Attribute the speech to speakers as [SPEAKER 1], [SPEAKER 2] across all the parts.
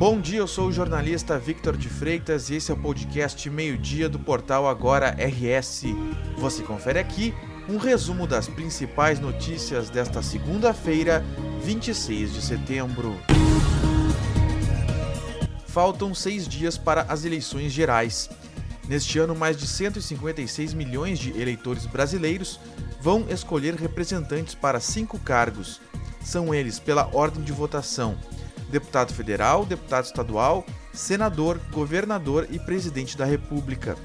[SPEAKER 1] Bom dia, eu sou o jornalista Victor de Freitas e esse é o podcast Meio-Dia do portal Agora RS. Você confere aqui um resumo das principais notícias desta segunda-feira, 26 de setembro. Faltam seis dias para as eleições gerais. Neste ano, mais de 156 milhões de eleitores brasileiros vão escolher representantes para cinco cargos. São eles pela ordem de votação deputado federal, deputado estadual, senador, governador e presidente da República.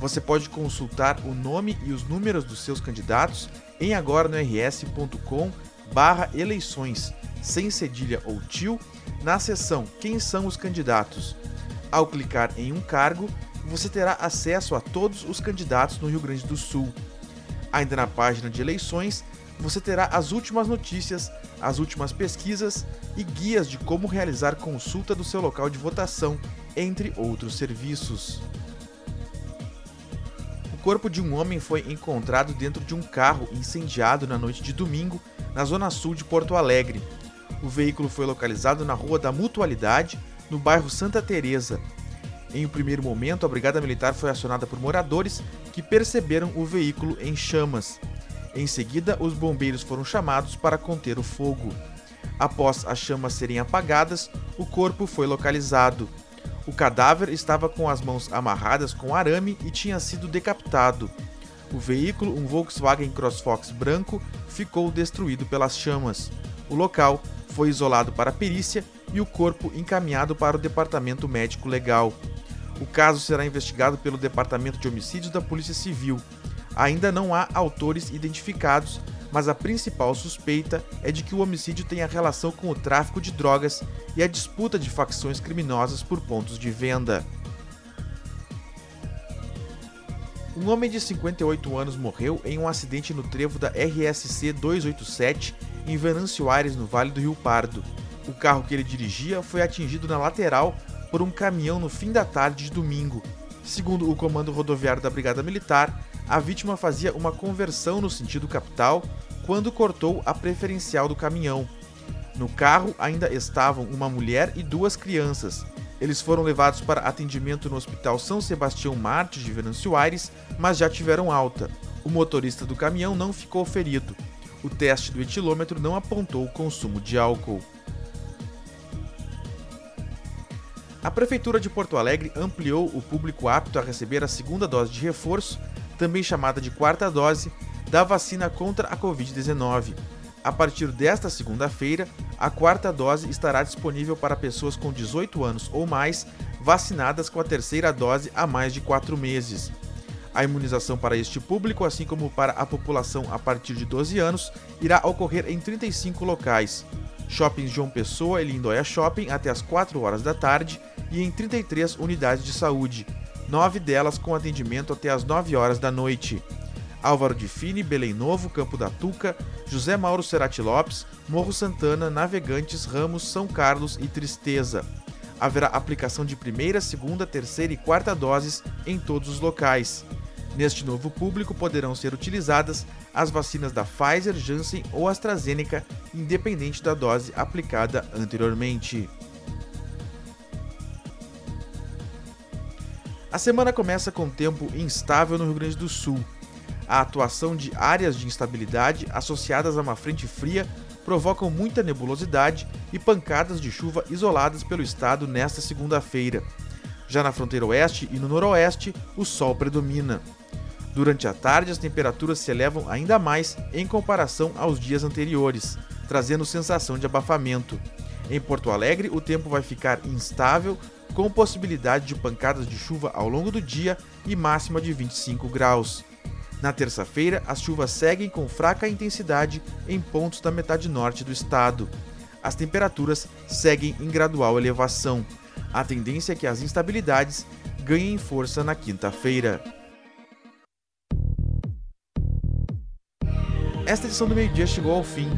[SPEAKER 1] Você pode consultar o nome e os números dos seus candidatos em agora no rs.com barra eleições, sem cedilha ou tio, na seção Quem são os candidatos. Ao clicar em um cargo, você terá acesso a todos os candidatos no Rio Grande do Sul. Ainda na página de eleições, você terá as últimas notícias, as últimas pesquisas e guias de como realizar consulta do seu local de votação, entre outros serviços. O corpo de um homem foi encontrado dentro de um carro incendiado na noite de domingo, na zona sul de Porto Alegre. O veículo foi localizado na Rua da Mutualidade, no bairro Santa Teresa. Em um primeiro momento, a Brigada Militar foi acionada por moradores que perceberam o veículo em chamas. Em seguida, os bombeiros foram chamados para conter o fogo. Após as chamas serem apagadas, o corpo foi localizado. O cadáver estava com as mãos amarradas com arame e tinha sido decapitado. O veículo, um Volkswagen CrossFox branco, ficou destruído pelas chamas. O local foi isolado para perícia e o corpo encaminhado para o Departamento Médico Legal. O caso será investigado pelo Departamento de Homicídios da Polícia Civil. Ainda não há autores identificados, mas a principal suspeita é de que o homicídio tenha relação com o tráfico de drogas e a disputa de facções criminosas por pontos de venda. Um homem de 58 anos morreu em um acidente no trevo da RSC 287 em Venâncio Aires, no Vale do Rio Pardo. O carro que ele dirigia foi atingido na lateral por um caminhão no fim da tarde de domingo. Segundo o comando rodoviário da Brigada Militar, a vítima fazia uma conversão no sentido capital quando cortou a preferencial do caminhão. No carro ainda estavam uma mulher e duas crianças. Eles foram levados para atendimento no Hospital São Sebastião Martins de Venâncio Aires, mas já tiveram alta. O motorista do caminhão não ficou ferido. O teste do etilômetro não apontou o consumo de álcool. A Prefeitura de Porto Alegre ampliou o público apto a receber a segunda dose de reforço também chamada de quarta dose, da vacina contra a Covid-19. A partir desta segunda-feira, a quarta dose estará disponível para pessoas com 18 anos ou mais vacinadas com a terceira dose há mais de quatro meses. A imunização para este público, assim como para a população a partir de 12 anos, irá ocorrer em 35 locais. Shoppings João Pessoa e Lindóia Shopping até as 4 horas da tarde e em 33 unidades de saúde, nove delas com atendimento até às 9 horas da noite. Álvaro de Fini, Belém Novo, Campo da Tuca, José Mauro Cerati Lopes, Morro Santana, Navegantes, Ramos, São Carlos e Tristeza. Haverá aplicação de primeira, segunda, terceira e quarta doses em todos os locais. Neste novo público poderão ser utilizadas as vacinas da Pfizer, Janssen ou AstraZeneca, independente da dose aplicada anteriormente. A semana começa com tempo instável no Rio Grande do Sul. A atuação de áreas de instabilidade associadas a uma frente fria provocam muita nebulosidade e pancadas de chuva isoladas pelo estado nesta segunda-feira. Já na fronteira oeste e no noroeste, o sol predomina. Durante a tarde, as temperaturas se elevam ainda mais em comparação aos dias anteriores, trazendo sensação de abafamento. Em Porto Alegre, o tempo vai ficar instável com possibilidade de pancadas de chuva ao longo do dia e máxima de 25 graus. Na terça-feira, as chuvas seguem com fraca intensidade em pontos da metade norte do estado. As temperaturas seguem em gradual elevação. A tendência é que as instabilidades ganhem força na quinta-feira. Esta edição do meio-dia chegou ao fim.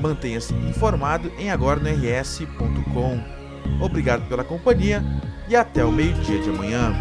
[SPEAKER 1] Mantenha-se informado em agora.rs.com. Obrigado pela companhia e até o meio-dia de amanhã.